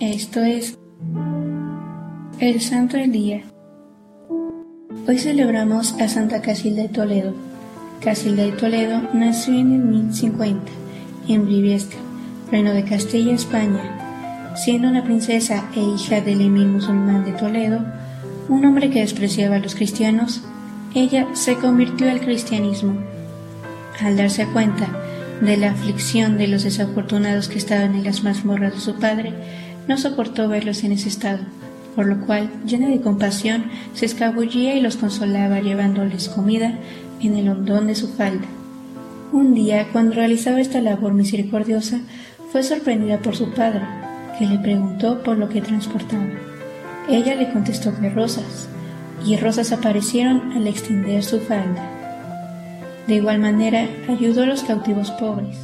Esto es el Santo del Día. Hoy celebramos a Santa Casilda de Toledo. Casilda de Toledo nació en el 1050 en Briviesca, reino de Castilla, España. Siendo una princesa e hija del emir musulmán de Toledo, un hombre que despreciaba a los cristianos, ella se convirtió al cristianismo. Al darse cuenta de la aflicción de los desafortunados que estaban en las mazmorras de su padre, no soportó verlos en ese estado, por lo cual, llena de compasión, se escabullía y los consolaba llevándoles comida en el hondón de su falda. Un día, cuando realizaba esta labor misericordiosa, fue sorprendida por su padre, que le preguntó por lo que transportaba. Ella le contestó que rosas, y rosas aparecieron al extender su falda. De igual manera, ayudó a los cautivos pobres.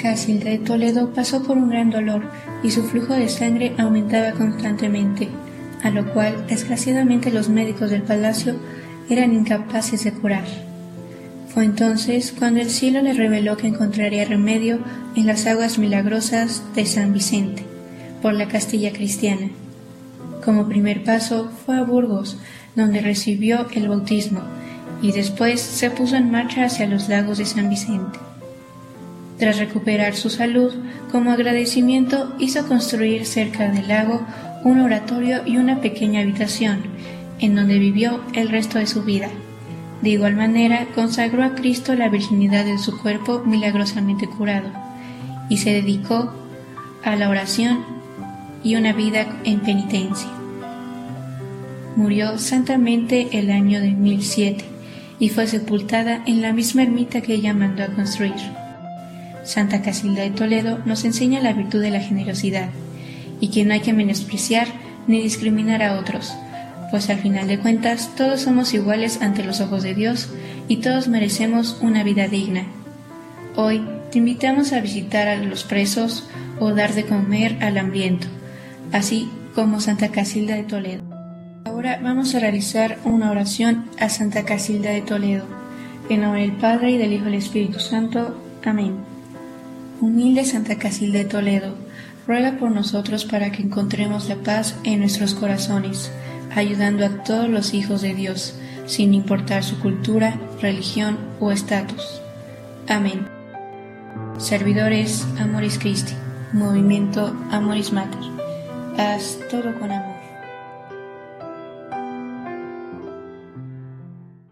Casilda de Toledo pasó por un gran dolor y su flujo de sangre aumentaba constantemente, a lo cual desgraciadamente los médicos del palacio eran incapaces de curar. Fue entonces cuando el cielo le reveló que encontraría remedio en las aguas milagrosas de San Vicente, por la Castilla cristiana. Como primer paso fue a Burgos, donde recibió el bautismo, y después se puso en marcha hacia los lagos de San Vicente. Tras recuperar su salud, como agradecimiento hizo construir cerca del lago un oratorio y una pequeña habitación, en donde vivió el resto de su vida. De igual manera, consagró a Cristo la virginidad de su cuerpo milagrosamente curado, y se dedicó a la oración y una vida en penitencia. Murió santamente el año de 1007 y fue sepultada en la misma ermita que ella mandó a construir. Santa Casilda de Toledo nos enseña la virtud de la generosidad y que no hay que menospreciar ni discriminar a otros, pues al final de cuentas todos somos iguales ante los ojos de Dios y todos merecemos una vida digna. Hoy te invitamos a visitar a los presos o dar de comer al hambriento, así como Santa Casilda de Toledo. Ahora vamos a realizar una oración a Santa Casilda de Toledo. En nombre del Padre y del Hijo y del Espíritu Santo. Amén. Humilde Santa Casilda de Toledo, ruega por nosotros para que encontremos la paz en nuestros corazones, ayudando a todos los hijos de Dios, sin importar su cultura, religión o estatus. Amén. Servidores Amoris Christi, Movimiento Amoris Mater. Haz todo con amor.